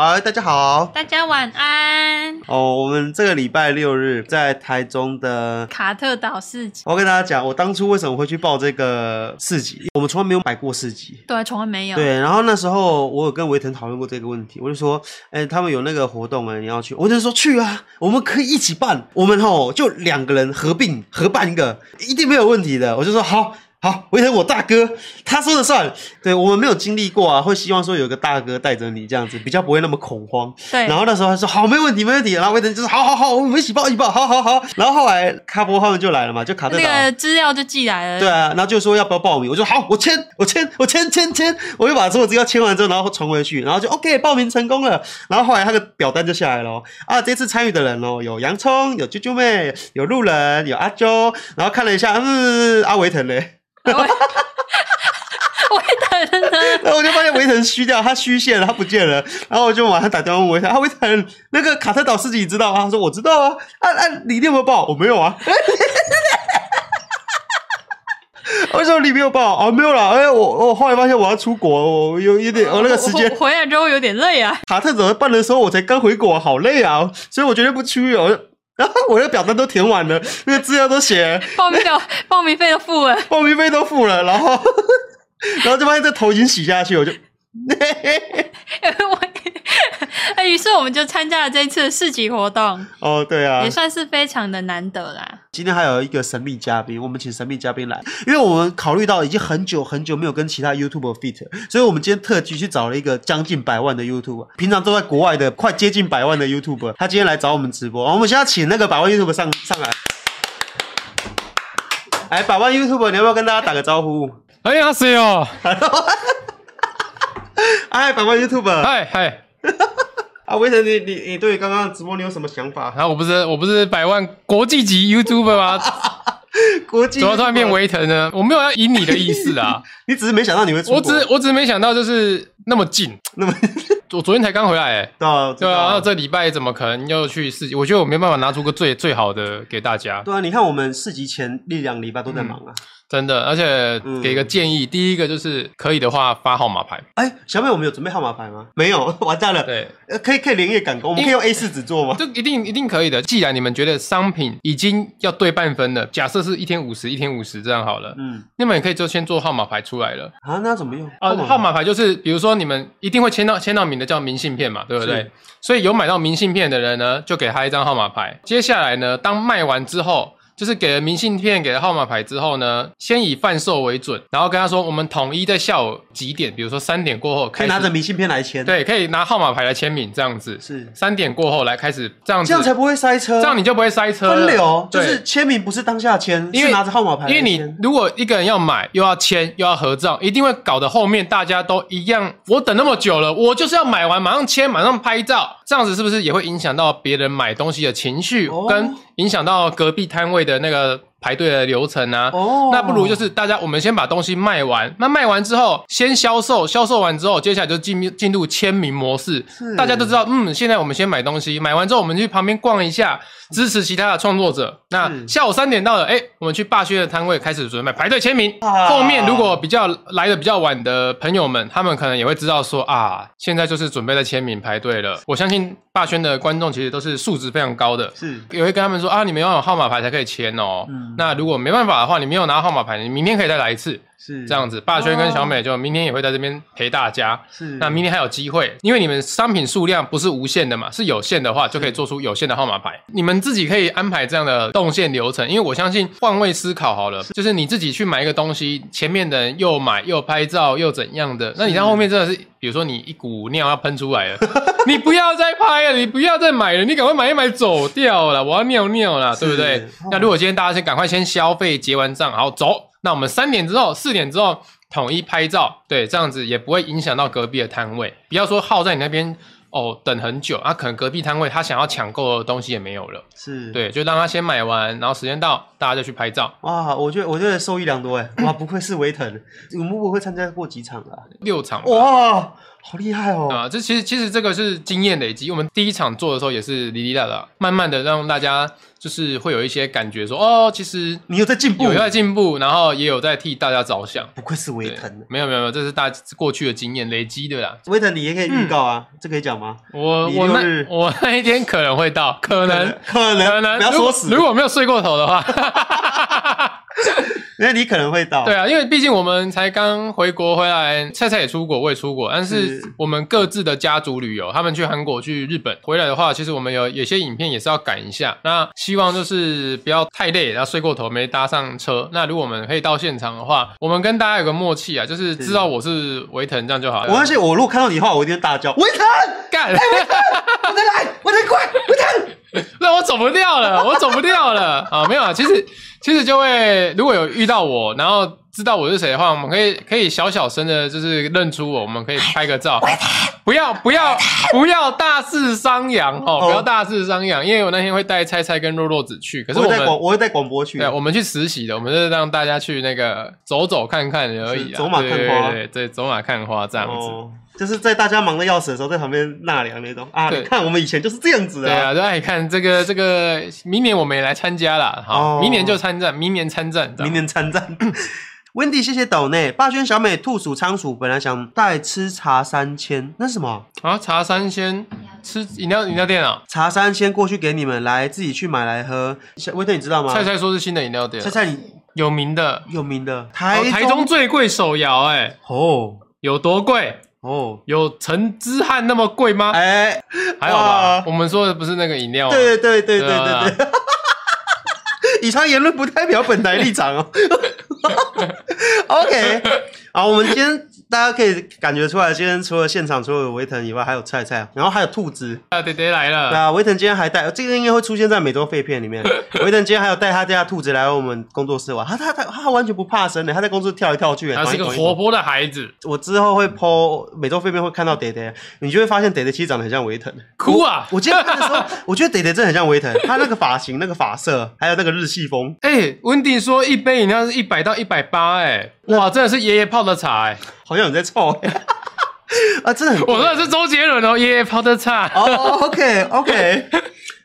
好，大家好，大家晚安。哦，我们这个礼拜六日在台中的卡特岛市集。我跟大家讲，我当初为什么会去报这个市集？我们从来没有买过市集，对，从来没有。对，然后那时候我有跟维腾讨论过这个问题，我就说，哎，他们有那个活动，哎，你要去？维腾说去啊，我们可以一起办，我们吼就两个人合并合办一个，一定没有问题的。我就说好。好，维腾我大哥，他说了算。对，我们没有经历过啊，会希望说有个大哥带着你这样子，比较不会那么恐慌。对。然后那时候他说好，没问题，没问题。然后维腾就说好好好，我们一起报一起报，好好好。然后后来卡波他们就来了嘛，就卡特岛。那个资料就寄来了。对啊，然后就说要不要报名，我就说好，我签，我签，我签签签，我就把所有资料签完之后，然后传回去，然后就 OK，报名成功了。然后后来他的表单就下来了啊，这次参与的人哦，有洋葱，有啾啾妹，有路人，有阿周。然后看了一下，嗯，阿维腾嘞。哈哈哈哈哈！维腾呢？然后我就发现维腾虚掉，他虚线了，他不见了。然后我就马上打电话问维腾：“啊，维腾，那个卡特岛事情你知道吗？”他说：“我知道啊。”啊啊，你有没有报？我没有啊。哈哈哈哈哈！为什么你没有报啊？没有啦。哎，我我后来发现我要出国，我有有点，我那个时间回来之后有点累啊。卡特岛办的时候我才刚回国，好累啊，所以我绝对不去哦。然 后我的表单都填完了，那个资料都写，报名表、报名费都付了，报名费都付了，然后，然后就发现这头已经洗下去，我就。哎，于是我们就参加了这一次的市集活动。哦，对啊，也算是非常的难得啦。今天还有一个神秘嘉宾，我们请神秘嘉宾来，因为我们考虑到已经很久很久没有跟其他 YouTuber feat，所以我们今天特地去找了一个将近百万的 YouTuber，平常都在国外的快接近百万的 YouTuber，他今天来找我们直播。我们现在请那个百万 YouTuber 上上来。哎，百万 YouTuber，你要不要跟大家打个招呼？哎呀，谁哦？哎，百万 YouTuber，嗨嗨，啊，维腾，你你你对刚刚直播你有什么想法？啊，我不是我不是百万国际级 YouTuber 吗？国际怎么突然变维腾呢？我没有要以你的意思啊，你只是没想到你会出，我只我只是没想到就是那么近，那么我昨天才刚回来，哎，对啊，对啊，然后这礼拜怎么可能又去市集？我觉得我没办法拿出个最最好的给大家。对啊，你看我们市集前一两礼拜都在忙啊。嗯真的，而且给个建议，嗯、第一个就是可以的话发号码牌。哎、欸，小美，我们有准备号码牌吗？没有，完蛋了。对，呃可以可以连夜赶工，我们可以用 A 四纸做吗？就一定一定可以的。既然你们觉得商品已经要对半分了，假设是一天五十，一天五十这样好了。嗯，那么也可以就先做号码牌出来了。啊，那怎么用？啊，号码牌就是，比如说你们一定会签到签到名的叫明信片嘛，对不对？所以有买到明信片的人呢，就给他一张号码牌。接下来呢，当卖完之后。就是给了明信片，给了号码牌之后呢，先以贩售为准，然后跟他说，我们统一在下午几点，比如说三点过后，可以拿着明信片来签。对，可以拿号码牌来签名，这样子。是。三点过后来开始这样子，这样才不会塞车。这样你就不会塞车。分流，就是签名不是当下签，因为拿着号码牌。因为你如果一个人要买，又要签，又要合照，一定会搞得后面大家都一样。我等那么久了，我就是要买完马上签，马上拍照，这样子是不是也会影响到别人买东西的情绪，跟影响到隔壁摊位的那个？排队的流程啊，oh. 那不如就是大家，我们先把东西卖完。那卖完之后，先销售，销售完之后，接下来就进进入签名模式。大家都知道，嗯，现在我们先买东西，买完之后，我们去旁边逛一下，支持其他的创作者。那下午三点到了，哎，我们去霸轩的摊位开始准备排队签名。Oh. 后面如果比较来的比较晚的朋友们，他们可能也会知道说啊，现在就是准备在签名排队了。我相信霸轩的观众其实都是素质非常高的，是也会跟他们说啊，你们要有号码牌才可以签哦。嗯那如果没办法的话，你没有拿号码牌，你明天可以再来一次。是这样子，霸轩跟小美就明天也会在这边陪大家。是，那明天还有机会，因为你们商品数量不是无限的嘛，是有限的话就可以做出有限的号码牌。你们自己可以安排这样的动线流程，因为我相信换位思考好了，就是你自己去买一个东西，前面的人又买又拍照又怎样的，那你在后面真的是，比如说你一股尿要喷出来了，你不要再拍了，你不要再买了，你赶快买一买走掉了，我要尿尿了，对不对？哦、那如果今天大家先赶快先消费结完账，好走。那我们三点之后、四点之后统一拍照，对，这样子也不会影响到隔壁的摊位。不要说耗在你那边哦，等很久啊，可能隔壁摊位他想要抢购的东西也没有了。是，对，就让他先买完，然后时间到大家就去拍照。哇，我觉得我觉得受益良多哎，哇，不愧是维腾，我们会会参加过几场啊？六场。哇。好厉害哦！啊，这其实其实这个是经验累积。我们第一场做的时候也是哩哩啦啦，慢慢的让大家就是会有一些感觉说，哦，其实你有在进步，有在进步，然后也有在替大家着想。不愧是维腾，没有没有没有，这是大过去的经验累积的啦。维腾，你也可以预告啊，嗯、这可以讲吗？我我那我那一天可能会到，可能可能可能不要说死，如果没有睡过头的话。因为你可能会到，对啊，因为毕竟我们才刚回国回来，菜菜也出国，我也出国，但是我们各自的家族旅游，他们去韩国、去日本回来的话，其实我们有有些影片也是要赶一下。那希望就是不要太累，然后睡过头没搭上车。那如果我们可以到现场的话，我们跟大家有个默契啊，就是知道我是维腾这样就好了。我相信我如果看到你的话，我一定大叫维腾干，维腾，我再来，我再快，维腾，那我走不掉了，我走不掉了啊！没有啊，其实。其实就会，如果有遇到我，然后知道我是谁的话，我们可以可以小小声的，就是认出我，我们可以拍个照。不要不要不要大肆张扬哦！不要大肆张扬，因为我那天会带菜菜跟肉肉子去，可是我们我会带广播去。对，我们去实习的，我们是让大家去那个走走看看而已，走马看花，对对，走马看花这样子。就是在大家忙得要死的时候，在旁边纳凉那种啊！你看我们以前就是这样子的。对啊，对，你看这个这个，明年我们也来参加了，好，明年就参战，明年参战，明年参战。Wendy，谢谢斗内，霸轩小美兔鼠仓鼠，本来想带吃茶三千，那是什么啊？茶三千吃饮料饮料店啊？茶三千过去给你们来自己去买来喝。威特，你知道吗？菜菜说是新的饮料店，菜菜你有名的有名的台台中最贵手摇，哎哦，有多贵？哦，有陈之汉那么贵吗？哎，还好吧。我们说的不是那个饮料。对对对对对对。以上言论不代表本台立场哦。OK，好，我们今天。大家可以感觉出来，今天除了现场除了有维腾以外，还有菜菜，然后还有兔子啊，爹爹来了。对啊，维腾今天还带这个应该会出现在美洲废片里面。维腾今天还有带他家兔子来我们工作室玩，他他他他完全不怕生的，他在公司跳来跳去。他是个活泼的孩子。我之后会 po 每周废片会看到爹爹，你就会发现爹爹其实长得很像维腾。哭啊！我今天看的时候，我觉得爹爹真的很像维腾，他那个发型、那个发色，还有那个日系风。哎、欸，温迪说一杯饮料是一百到一百八，哎，哇，真的是爷爷泡的茶，哎。好像有在臭 啊！真的很，我说的是周杰伦哦，爷爷泡的茶。哦、oh,，OK OK，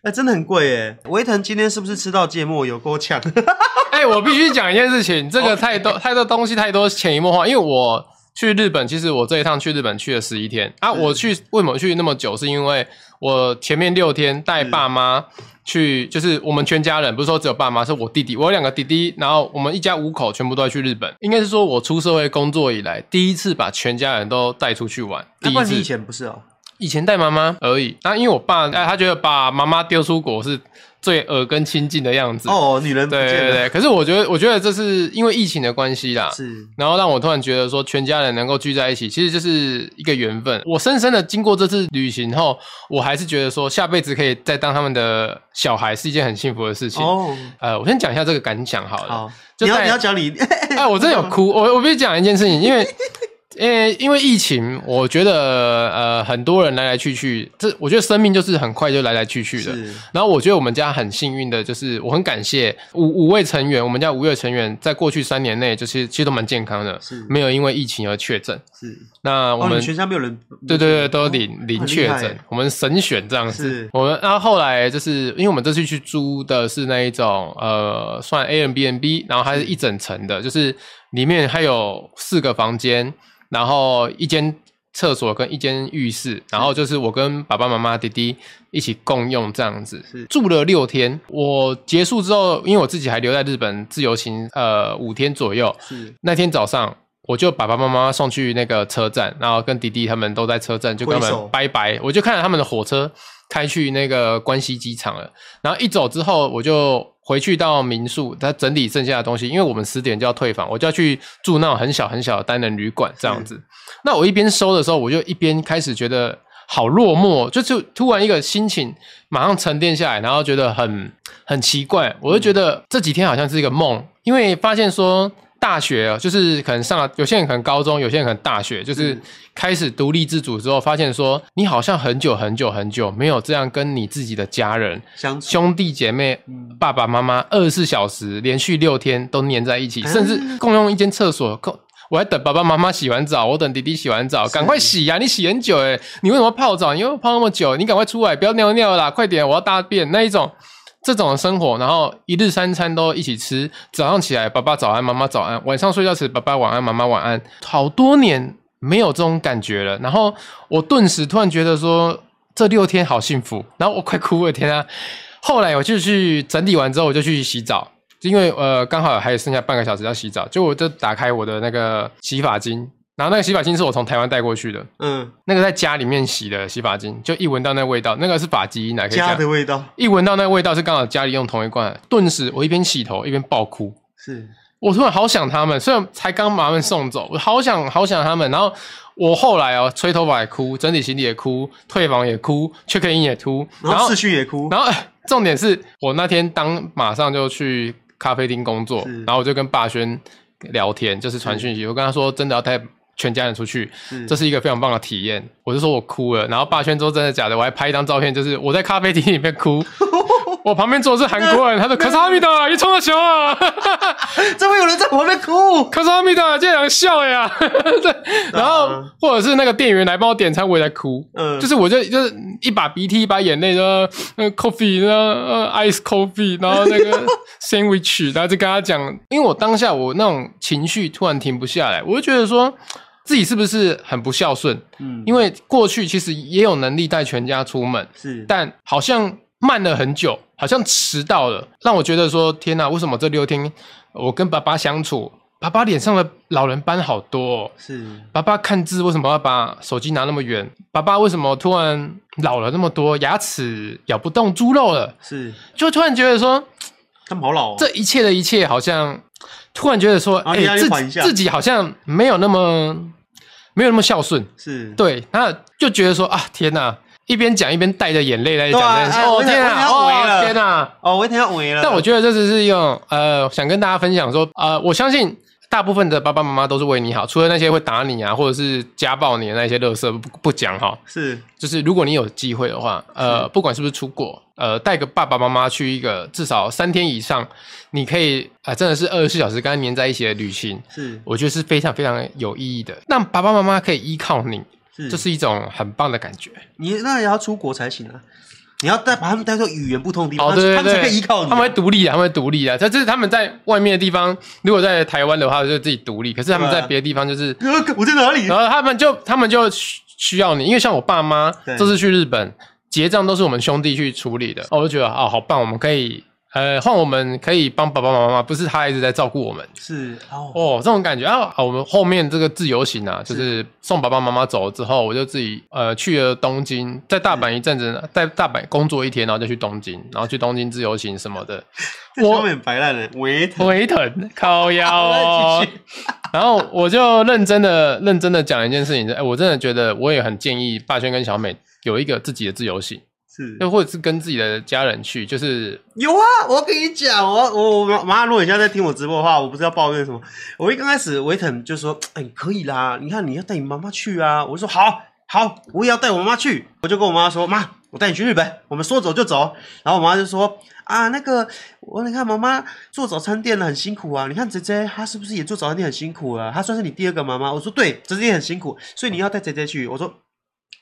哎，真的很贵耶。维腾今天是不是吃到芥末有够呛？哎、欸，我必须讲一件事情，这个太多.太多东西太多潜移默化。因为我去日本，其实我这一趟去日本去了十一天啊。我去为什么去那么久？是因为我前面六天带爸妈。去就是我们全家人，不是说只有爸妈，是我弟弟，我有两个弟弟，然后我们一家五口全部都要去日本。应该是说我出社会工作以来第一次把全家人都带出去玩。第一次。你以前不是哦？以前带妈妈而已。那因为我爸，哎，他觉得把妈妈丢出国是。最耳根亲近的样子哦，女人对对对。可是我觉得，我觉得这是因为疫情的关系啦，是。然后让我突然觉得说，全家人能够聚在一起，其实就是一个缘分。我深深的经过这次旅行后，我还是觉得说，下辈子可以再当他们的小孩是一件很幸福的事情。哦，呃，我先讲一下这个感想好了。好，你要你要讲你，哎，我真的有哭。我我必须讲一件事情，因为。因为因为疫情，我觉得呃很多人来来去去，这我觉得生命就是很快就来来去去的。然后我觉得我们家很幸运的，就是我很感谢五五位成员，我们家五位成员在过去三年内，就是其实都蛮健康的，是没有因为疫情而确诊。是那我们、哦、全家没有人，对对对，都零零确诊，我们神选这样子。是我们然后后来就是因为我们这次去租的是那一种呃算 Airbnb，然后它是一整层的，就是里面还有四个房间。然后一间厕所跟一间浴室，然后就是我跟爸爸妈妈、弟弟一起共用这样子，是住了六天。我结束之后，因为我自己还留在日本自由行，呃，五天左右。是那天早上，我就把爸爸妈妈送去那个车站，然后跟弟弟他们都在车站，就跟他们拜拜。我就看着他们的火车开去那个关西机场了。然后一走之后，我就。回去到民宿，他整理剩下的东西，因为我们十点就要退房，我就要去住那种很小很小的单人旅馆这样子。那我一边收的时候，我就一边开始觉得好落寞，就就突然一个心情马上沉淀下来，然后觉得很很奇怪，我就觉得这几天好像是一个梦，因为发现说。大学就是可能上了，有些人可能高中，有些人可能大学，就是开始独立自主之后，发现说你好像很久很久很久没有这样跟你自己的家人、相处兄弟姐妹、嗯爸爸妈妈二十四小时连续六天都黏在一起，甚至共用一间厕所。共我还等爸爸妈妈洗完澡，我等弟弟洗完澡，赶快洗呀、啊！你洗很久诶，你为什么泡澡？你为什么泡那么久？你赶快出来，不要尿尿啦！快点，我要大便那一种。这种生活，然后一日三餐都一起吃，早上起来爸爸早安，妈妈早安，晚上睡觉时爸爸晚安，妈妈晚安，好多年没有这种感觉了。然后我顿时突然觉得说，这六天好幸福，然后我快哭了，天啊！后来我就去整理完之后，我就去洗澡，因为呃刚好还有剩下半个小时要洗澡，就我就打开我的那个洗发精。然后那个洗发精是我从台湾带过去的，嗯，那个在家里面洗的洗发精，就一闻到那个味道，那个是发基因来家的味道，一闻到那个味道是刚好家里用同一罐，顿时我一边洗头一边爆哭，是。我突然好想他们，虽然才刚把他们送走，我好想好想他们，然后我后来哦，吹头发也哭，整理行李也哭，退房也哭，check in 也哭，然后视讯也哭，然后重点是我那天当马上就去咖啡厅工作，然后我就跟霸轩聊天，就是传讯息，我跟他说真的要带。全家人出去，这是一个非常棒的体验。我就说我哭了，然后霸圈之后真的假的，我还拍一张照片，就是我在咖啡厅里面哭，我旁边坐的是韩国人，他说卡萨阿米达，你冲了球啊！怎么有人在旁边哭？卡萨阿米达，竟然笑呀！对，然后或者是那个店员来帮我点餐，我也在哭。嗯，就是我就就是一把鼻涕一把眼泪，说那个 coffee，那 ice coffee，然后那个 sandwich，然后就跟他讲，因为我当下我那种情绪突然停不下来，我就觉得说。自己是不是很不孝顺？嗯，因为过去其实也有能力带全家出门，是，但好像慢了很久，好像迟到了，让我觉得说天哪，为什么这六天我跟爸爸相处，爸爸脸上的老人斑好多哦，是，爸爸看字为什么要把手机拿那么远？爸爸为什么突然老了那么多，牙齿咬不动猪肉了？是，就突然觉得说他们好老哦，这一切的一切好像。突然觉得说，哎、欸，自己自己好像没有那么没有那么孝顺，是对，然后就觉得说啊，天哪！一边讲一边带着眼泪来讲，啊、哦天啊，哦天哪，哦我一天要围了。但我觉得这只是用呃，想跟大家分享说，呃，我相信大部分的爸爸妈妈都是为你好，除了那些会打你啊，或者是家暴你的那些乐色不不讲哈。是，就是如果你有机会的话，呃，不管是不是出国。呃，带个爸爸妈妈去一个至少三天以上，你可以啊、呃，真的是二十四小时跟他黏在一起的旅行，是我觉得是非常非常有意义的。让爸爸妈妈可以依靠你，是这是一种很棒的感觉。你那也要出国才行啊！你要带把他们带到语言不通的地方，哦、对对对，他们才可以依靠你、啊。他们会独立啊，他们会独立啊。这这是他们在外面的地方，如果在台湾的话，就自己独立。可是他们在别的地方，就是、啊、我在哪里？然后他们就他们就需要你，因为像我爸妈这次去日本。结账都是我们兄弟去处理的，哦，我就觉得啊、哦，好棒，我们可以，呃，换我们可以帮爸爸妈妈，不是他一直在照顾我们，是哦，哦，这种感觉。啊，我们后面这个自由行啊，就是送爸爸妈妈走了之后，我就自己呃去了东京，在大阪一阵子，在大阪工作一天，然后就去东京，然后去东京自由行什么的，我很白烂的，维腾维腾靠腰哦，然后我就认真的认真的讲一件事情，哎，我真的觉得我也很建议霸轩跟小美。有一个自己的自由行，是，又或者是跟自己的家人去，就是有啊。我跟你讲，我我我妈妈，如果你现在在听我直播的话，我不知道抱怨什么。我一刚开始，维腾就说：“哎，可以啦，你看你要带你妈妈去啊。”我就说：“好，好，我也要带我妈妈去。”我就跟我妈说：“妈，我带你去日本，我们说走就走。”然后我妈就说：“啊，那个我你看妈妈做早餐店很辛苦啊，你看姐姐她是不是也做早餐店很辛苦啊？她算是你第二个妈妈。”我说：“对，姐姐也很辛苦，所以你要带姐姐去。”我说。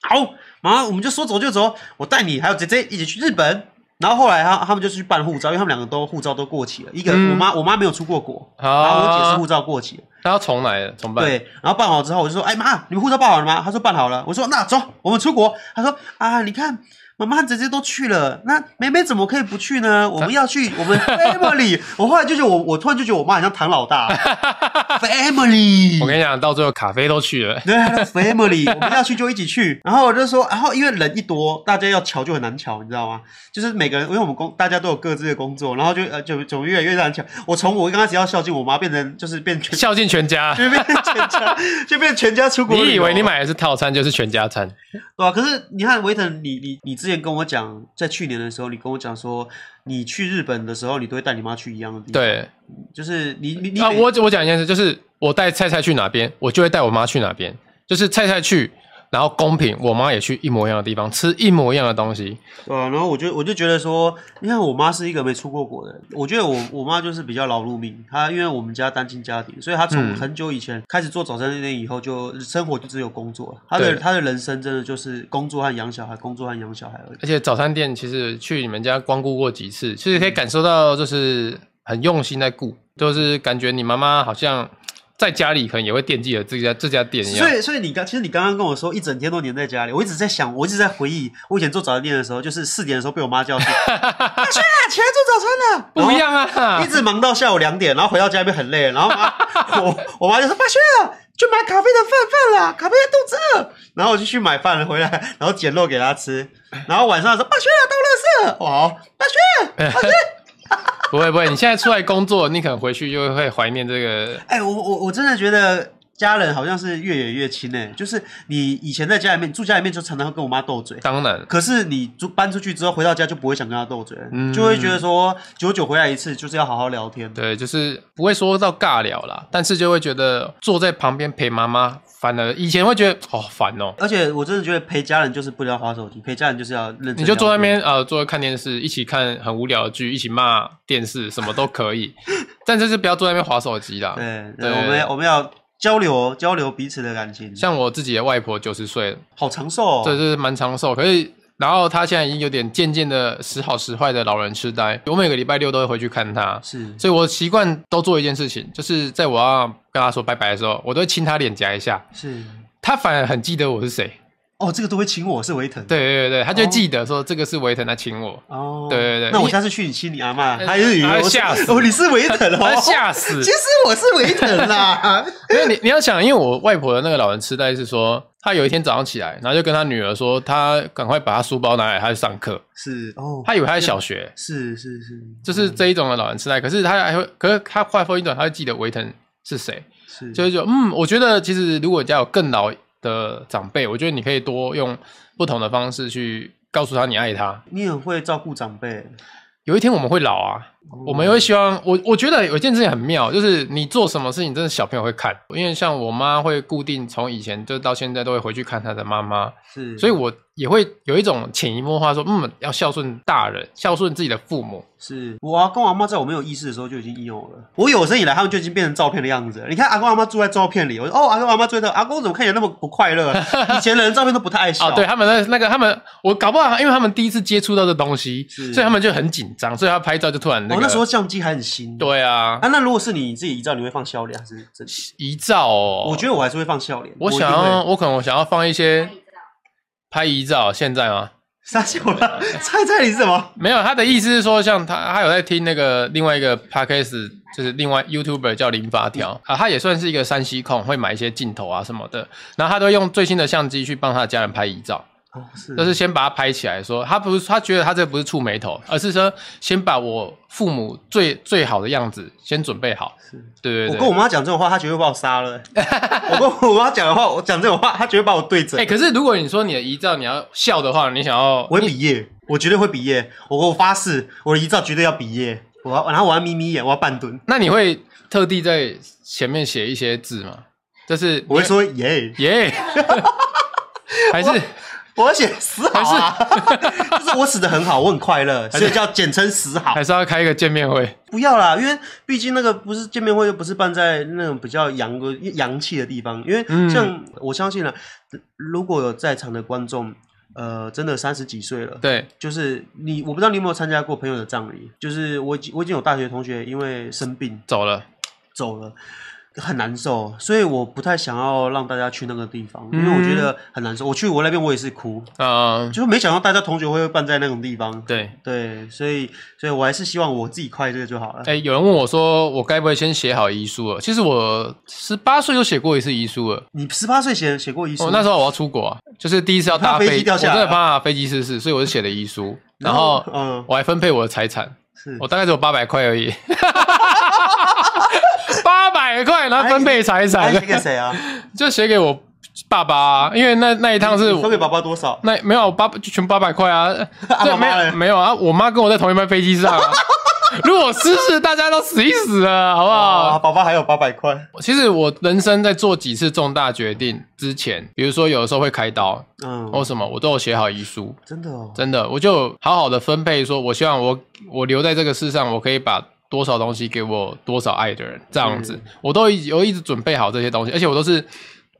好，妈妈，我们就说走就走，我带你还有姐姐一起去日本。然后后来他他们就去办护照，因为他们两个都护照都过期了。一个、嗯、我妈我妈没有出过国，然后我姐是护照过期了，她要重来了，重办。对，然后办好之后，我就说，哎妈，你们护照办好了吗？她说办好了。我说那走，我们出国。她说啊，你看。妈妈和姐姐都去了，那妹妹怎么可以不去呢？我们要去，我们 family。我后来就觉得我，我突然就觉得我妈很像唐老大，family。我跟你讲，到最后卡啡都去了，对，family。我们要去就一起去。然后我就说，然后因为人一多，大家要瞧就很难瞧，你知道吗？就是每个人，因为我们工大家都有各自的工作，然后就呃就就越来越难瞧。我从我刚开始要孝敬我妈，变成就是变全孝敬全家，就变全家，就变全家出国。你以为你买的是套餐就是全家餐，对吧？可是你看维腾，你你你之前跟我讲，在去年的时候，你跟我讲说，你去日本的时候，你都会带你妈去一样的地方。对，就是你你你啊，我我讲一件事，就是我带菜菜去哪边，我就会带我妈去哪边，就是菜菜去。然后公平，我妈也去一模一样的地方吃一模一样的东西。对啊，然后我就我就觉得说，你看我妈是一个没出过国的人，我觉得我我妈就是比较劳碌命。她因为我们家单亲家庭，所以她从很久以前开始做早餐店以后，就生活就只有工作。她的她的人生真的就是工作和养小孩，工作和养小孩而已。而且早餐店其实去你们家光顾过几次，其实可以感受到就是很用心在顾，就是感觉你妈妈好像。在家里可能也会惦记着这家这家店一样，所以所以你刚其实你刚刚跟我说一整天都黏在家里，我一直在想，我一直在回忆我以前做早餐店的时候，就是四点的时候被我妈叫醒，阿轩啊，起来做早餐了，不一样啊，一直忙到下午两点，然后回到家里面很累，然后妈 我我妈就说，阿轩啊，去买咖啡的饭饭啦，咖啡的肚子饿，然后我就去买饭了回来，然后捡肉给他吃，然后晚上说，阿轩啊，倒垃圾，哇，阿轩，阿轩。不会不会，你现在出来工作，你可能回去就会怀念这个。哎、欸，我我我真的觉得家人好像是越远越亲哎，就是你以前在家里面住家里面就常常会跟我妈斗嘴，当然。可是你住搬出去之后回到家就不会想跟她斗嘴，嗯、就会觉得说久久回来一次就是要好好聊天。对，就是不会说到尬聊啦，但是就会觉得坐在旁边陪妈妈。烦了，以前会觉得好烦哦，而且我真的觉得陪家人就是不要滑手机，陪家人就是要认真。你就坐在那边呃，坐着看电视，一起看很无聊的剧，一起骂电视，什么都可以，但就是不要坐在那边滑手机啦。对，对，我们我们要交流交流彼此的感情。像我自己的外婆九十岁了，好长寿哦，这是蛮长寿，可是。然后他现在已经有点渐渐的时好时坏的老人痴呆，我每个礼拜六都会回去看他，是，所以我习惯都做一件事情，就是在我要跟他说拜拜的时候，我都会亲他脸颊一下，是，他反而很记得我是谁。哦，这个都会请我，是维腾。对对对，他就记得说这个是维腾在亲我。哦，对对对。那我下次去你亲你阿妈，还是他吓死哦，你是维腾哦，吓死。其实我是维腾啦。因为你你要想，因为我外婆的那个老人痴呆是说，他有一天早上起来，然后就跟他女儿说，他赶快把他书包拿来，他去上课。是哦，他以为他在小学。是是是，就是这一种的老人痴呆。可是他还会，可是他话锋一转，他会记得维腾是谁。是，就是说，嗯，我觉得其实如果家有更老的长辈，我觉得你可以多用不同的方式去告诉他你爱他。你很会照顾长辈。有一天我们会老啊，哦、我们也会希望我。我觉得有一件事情很妙，就是你做什么事情，真的小朋友会看。因为像我妈会固定从以前就到现在都会回去看她的妈妈，是，所以我也会有一种潜移默化说，嗯，要孝顺大人，孝顺自己的父母。是我阿公阿妈在我没有意识的时候就已经应用了。我有生以来，他们就已经变成照片的样子了。你看阿公阿妈住在照片里，我说哦，阿公阿妈住在，阿公怎么看起来那么不快乐？以前的人照片都不太爱笑。哦，对他们那那个他们，我搞不好，因为他们第一次接触到这东西，所以他们就很紧张，所以他拍照就突然那个。哦，那时候相机还很新。对啊。啊，那如果是你自己遗照，你会放笑脸还是真遗照？哦，我觉得我还是会放笑脸。我想要，我可能我想要放一些拍遗照，现在吗？杀小了，猜猜你是什么？没有，他的意思是说，像他，他有在听那个另外一个 podcast，就是另外 YouTuber 叫零发条啊，他也算是一个山西控，会买一些镜头啊什么的，然后他都用最新的相机去帮他的家人拍遗照。哦，是，就是先把它拍起来，说他不是他觉得他这不是触眉头，而是说先把我父母最最好的样子先准备好。是，对对对。我跟我妈讲这种话，她绝对把我杀了。我跟我妈讲的话，我讲这种话，她绝对把我对着。哎、欸，可是如果你说你的遗照你要笑的话，你想要，我会比耶，我绝对会比耶。我我发誓，我的遗照绝对要比耶。我要，然后我要眯眯眼，我要半蹲。那你会特地在前面写一些字吗？就是我会说耶耶，还是？我写死好啊，就是我死的很好，我很快乐，所以叫简称死好。还是要开一个见面会？不要啦，因为毕竟那个不是见面会，又不是办在那种比较阳的阳气的地方。因为像我相信了，如果有在场的观众，呃，真的三十几岁了，对，就是你，我不知道你有没有参加过朋友的葬礼，就是我已经我已经有大学同学因为生病走了，走了。很难受，所以我不太想要让大家去那个地方，嗯、因为我觉得很难受。我去我那边我也是哭啊，嗯、就是没想到大家同学会办在那种地方。对对，所以所以我还是希望我自己快乐就好了。哎、欸，有人问我说，我该不会先写好遗书了？其实我十八岁就写过一次遗书了。你十八岁写写过遗书？哦，那时候我要出国啊，就是第一次要搭飞机掉下来，我真的怕飞机失事，所以我就写了遗书。然后嗯，我还分配我的财产，是我大概只有八百块而已。八百块，然后分配财产，写给谁啊？就写给我爸爸、因为那那一趟是分给爸爸多少？那没有八就全八百块啊，对，没有啊，我妈跟我在同一班飞机上、如果失事，大家都死一死了，好不好？爸爸还有八百块。其实我人生在做几次重大决定之前，比如说有的时候会开刀，嗯，或什么，我都有写好遗书。真的哦，真的，我就好好的分配，说我希望我我留在这个世上，我可以把多少东西给我多少爱的人，这样子，我都一我一直准备好这些东西，而且我都是。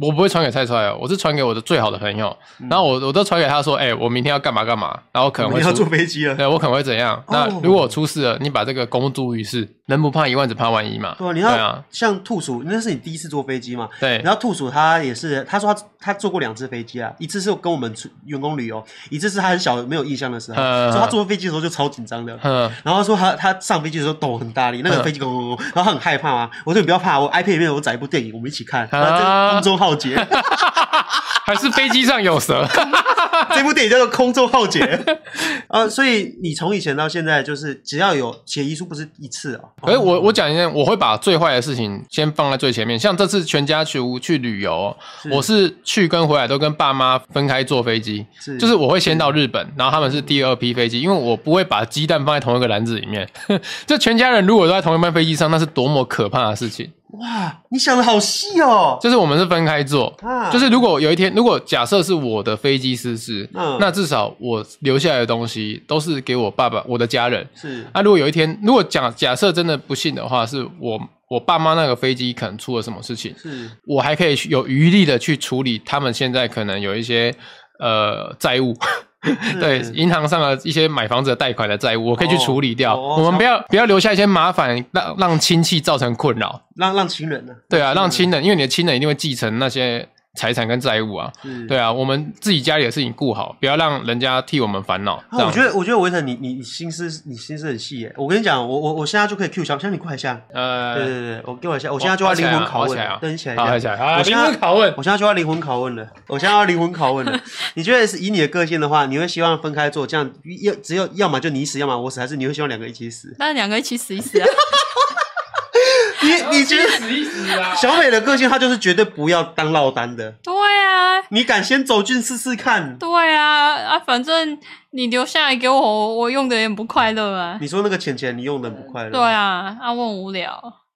我不会传给蔡蔡哦，我是传给我的最好的朋友，嗯、然后我我都传给他说，哎、欸，我明天要干嘛干嘛，然后可能会要坐飞机了，对我可能会怎样？哦、那如果我出事了，你把这个公诸于世，人不怕一万，只怕万一嘛。对啊，你要像兔鼠，那是你第一次坐飞机嘛？对。然后兔鼠他也是，他说他他坐过两次飞机啊，一次是跟我们员工旅游，一次是他很小没有印象的时候，嗯、说他坐飞机的时候就超紧张的，嗯、然后说他他上飞机的时候抖很大力，那个飞机咣咣咣，然后他很害怕啊。我说你不要怕，我 iPad 里面我载一部电影，我们一起看，然后在空中浩劫。还是飞机上有蛇？这部电影叫做《空中浩劫》啊，所以你从以前到现在，就是只要有写遗书，不是一次啊。可是我我讲一下，我会把最坏的事情先放在最前面。像这次全家去去旅游，是我是去跟回来都跟爸妈分开坐飞机，是就是我会先到日本，然后他们是第二批飞机，因为我不会把鸡蛋放在同一个篮子里面。这全家人如果都在同一班飞机上，那是多么可怕的事情。哇，你想的好细哦！就是我们是分开做，啊、就是如果有一天，如果假设是我的飞机失事，嗯、那至少我留下来的东西都是给我爸爸、我的家人。是，那、啊、如果有一天，如果假假设真的不幸的话，是我我爸妈那个飞机可能出了什么事情，是我还可以有余力的去处理他们现在可能有一些呃债务。对，银行上的一些买房子的贷款的债务，我可以去处理掉。哦哦、我们不要不要留下一些麻烦，让让亲戚造成困扰，让让亲人呢？对啊，让亲人，因为你的亲人一定会继承那些。财产跟债务啊，是对啊，我们自己家里的事情顾好，不要让人家替我们烦恼。我觉得，我觉得维腾，你你你心思，你心思很细耶。我跟你讲，我我我现在就可以 Q 小香，你快一下。呃，对对对，我给我一下，我现在就要灵魂拷问，等起来，好起来，好，灵魂拷问，我现在就要灵魂拷问了，我现在要灵魂拷问了。你觉得是以你的个性的话，你会希望分开做，这样要只有要么就你死，要么我死，还是你会希望两个一起死？那两个一起死一死啊。你你觉得死一死啊？小美的个性，她就是绝对不要当落单的。对啊，你敢先走进试试看？对啊，啊，反正你留下来给我，我用的也不快乐啊。你说那个钱钱，你用的不快乐？对啊，啊，我很无聊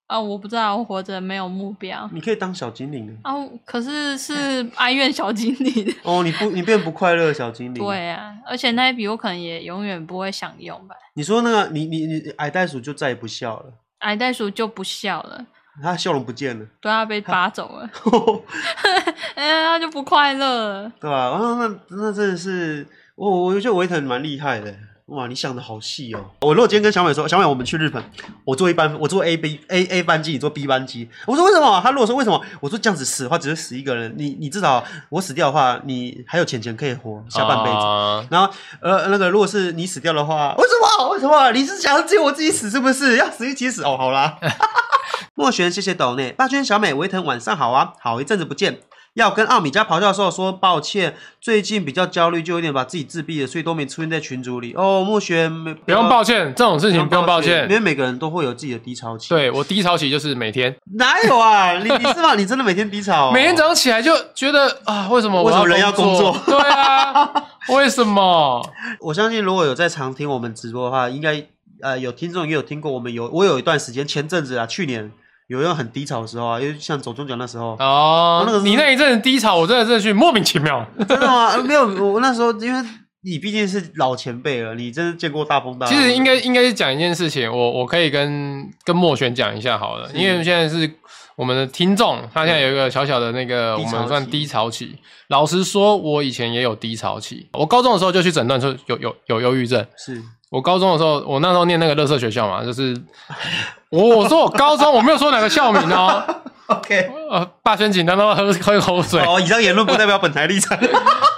啊，我不知道我活着没有目标。你可以当小精灵啊，可是是哀怨小精灵。哦，你不，你变不快乐小精灵。对啊，而且那一笔我可能也永远不会享用吧。你说那个，你你你矮袋鼠就再也不笑了。矮袋鼠就不笑了，他笑容不见了，对，他被拔走了，哎呀，他就不快乐了，对吧？啊，那那真的是，我我觉得维腾蛮厉害的，哇，你想的好细哦。我如果今天跟小美说，小美，我们去日本，我坐一班，我坐 A B A A 班机，你坐 B 班机，我说为什么？他如果说为什么？我说这样子死的话，只是死一个人，你你至少我死掉的话，你还有钱钱可以活下半辈子。Uh、然后呃，那个如果是你死掉的话，为什么？为什么？你是想要只有我自己死是不是？要死一起死哦，好啦。莫璇，谢谢斗内。霸圈小美维腾晚上好啊，好一阵子不见。要跟奥米加咆哮的时候说抱歉，最近比较焦虑，就有点把自己自闭了，所以都没出现在群组里。哦，莫璇，不用抱歉，这种事情不用抱歉，因为每个人都会有自己的低潮期。对，我低潮期就是每天。哪有啊？你你是吗？你真的每天低潮？每天早上起来就觉得啊，为什么我为什么人要工作？对啊，为什么？我相信如果有在常听我们直播的话，应该呃有听众也有听过我们有我有一段时间前阵子啊，去年。有一种很低潮的时候啊，因为像走中奖那时候哦，那个你那一阵低潮，我真的是去莫名其妙，真的吗？没有，我那时候因为你毕竟是老前辈了，你真的见过大风大浪。其实应该应该是讲一件事情，我我可以跟跟莫璇讲一下好了，因为现在是我们的听众，他现在有一个小小的那个我们算低潮期。老实说，我以前也有低潮期，我高中的时候就去诊断出有有有忧郁症，是。我高中的时候，我那时候念那个乐色学校嘛，就是我我说我高中我没有说哪个校名哦。OK，呃，霸权紧张到喝喝口水。哦，以上言论不代表本台立场。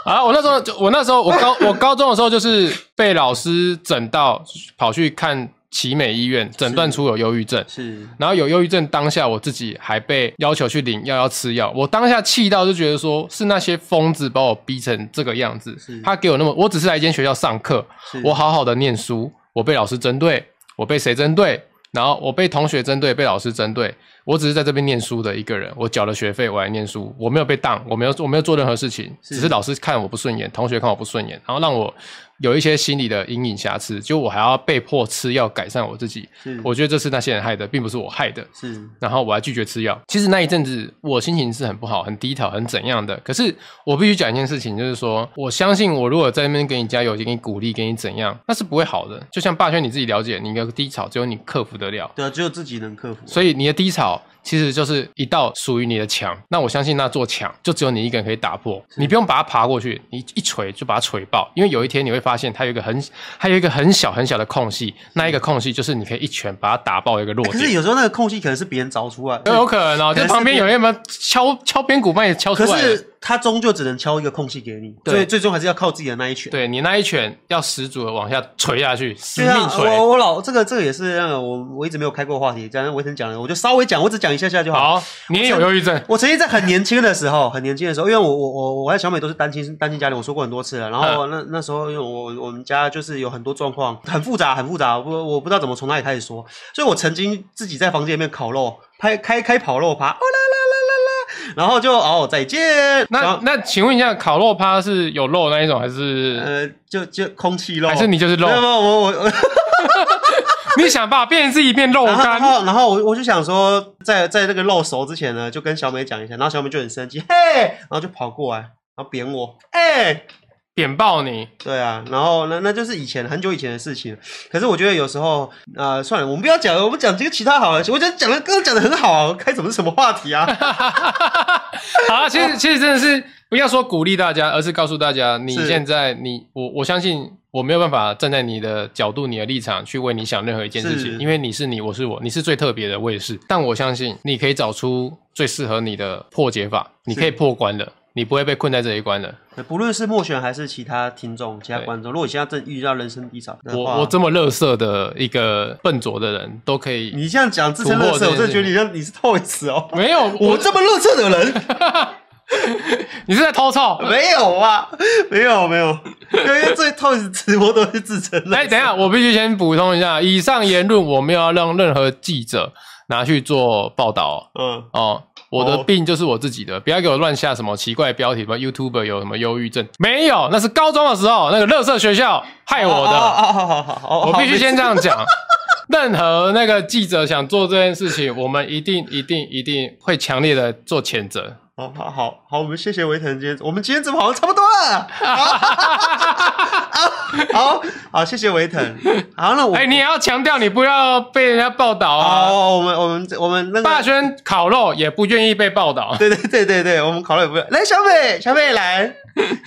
啊，我那时候就我那时候我高我高中的时候就是被老师整到跑去看。奇美医院诊断出有忧郁症，是，然后有忧郁症当下，我自己还被要求去领药，要吃药。我当下气到就觉得说，是那些疯子把我逼成这个样子。他给我那么，我只是来一间学校上课，我好好的念书，我被老师针对，我被谁针对？然后我被同学针对，被老师针对。我只是在这边念书的一个人，我缴了学费，我来念书，我没有被当，我没有我没有做任何事情，是只是老师看我不顺眼，同学看我不顺眼，然后让我。有一些心理的阴影瑕疵，就我还要被迫吃药改善我自己。是我觉得这是那些人害的，并不是我害的。是，然后我还拒绝吃药。其实那一阵子我心情是很不好、很低潮、很怎样的。可是我必须讲一件事情，就是说，我相信我如果在那边给你加油、给你鼓励、给你怎样，那是不会好的。就像霸轩你自己了解，你的低潮只有你克服得了。对啊，只有自己能克服。所以你的低潮。其实就是一道属于你的墙，那我相信那座墙就只有你一个人可以打破，你不用把它爬过去，你一锤就把它锤爆，因为有一天你会发现它有一个很，它有一个很小很小的空隙，那一个空隙就是你可以一拳把它打爆一个落点。可是有时候那个空隙可能是别人凿出来的，有可能哦，就旁边有人有敲敲边鼓把你敲出来。他终究只能敲一个空隙给你，所以最终还是要靠自己的那一拳。对，你那一拳要十足的往下锤下去，死命锤。我我老这个这个也是那个我我一直没有开过话题，刚刚维腾讲的，我就稍微讲，我只讲一下下就好。好，你也有忧郁症。我曾经在很年轻的时候，很年轻的时候，因为我我我我和小美都是单亲单亲家庭，我说过很多次了。然后那那时候因为我我们家就是有很多状况，很复杂很复杂，我我不知道怎么从哪里开始说，所以我曾经自己在房间里面烤肉，拍开开烤肉趴。然后就哦，再见。那那请问一下，烤肉趴是有肉那一种，还是呃，就就空气肉？还是你就是肉？没有我我我，你想办法变成自己变肉干。然后然后我我就想说，在在那个肉熟之前呢，就跟小美讲一下，然后小美就很生气，嘿，然后就跑过来，然后扁我，哎。扁爆你！对啊，然后那那就是以前很久以前的事情。可是我觉得有时候，呃，算了，我们不要讲了，我们讲这个其他好了。我觉得讲的刚刚讲的很好啊，开什么什么话题啊？好啊，其实其实真的是不要说鼓励大家，而是告诉大家，你现在你我我相信我没有办法站在你的角度、你的立场去为你想任何一件事情，因为你是你，我是我，你是最特别的，我也是。但我相信你可以找出最适合你的破解法，你可以破关的。你不会被困在这一关的。不论是默选还是其他听众、其他观众，如果你现在正遇到人生低潮，我我这么乐色的一个笨拙的人都可以。你这样讲自称乐色，我真的觉得你像你是 Toys 哦。没有，我这么乐色的人，你是在偷臭？没有啊，没有没有，因为最 Toys 直播都是自称。哎，等一下，我必须先补充一下，以上言论我没有要让任何记者拿去做报道。嗯哦。我的病就是我自己的，不要给我乱下什么奇怪标题，什么 YouTuber 有什么忧郁症？没有，那是高中的时候那个乐色学校害我的。好好好，我必须先这样讲。任何那个记者想做这件事情，我们一定一定一定会强烈的做谴责。好好好好，我们谢谢维腾今天，我们今天怎么好像差不多了？好 好，谢谢维腾。好，那我哎，你也要强调，你不要被人家报道啊！哦，我们我们我们那个霸轩烤肉也不愿意被报道。对对对对对，我们烤肉也不愿意。来，小美，小美来，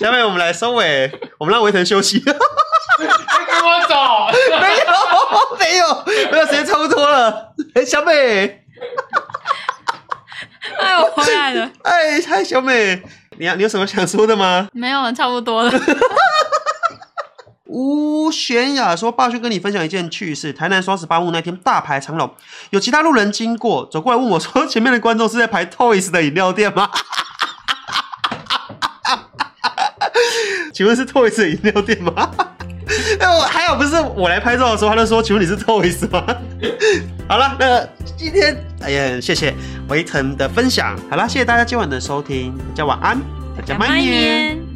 小美，我们来收尾，我们让维腾休息。你给我走！没有没有没有，时间差不多了。哎，小美。哎，我回来了。哎，嗨，小美，你要你有什么想说的吗？没有，差不多了。吴玄雅说：“霸轩跟你分享一件趣事，台南双十八日那天大排长龙，有其他路人经过，走过来问我说：前面的观众是在排 Toys 的饮料店吗？请问是 Toys 的饮料店吗？哎，我还好不是我来拍照的时候，他就说：请问你是 Toys 吗？好了，那今天哎呀，谢谢维腾的分享。好了，谢谢大家今晚的收听，大家晚安，大家慢年。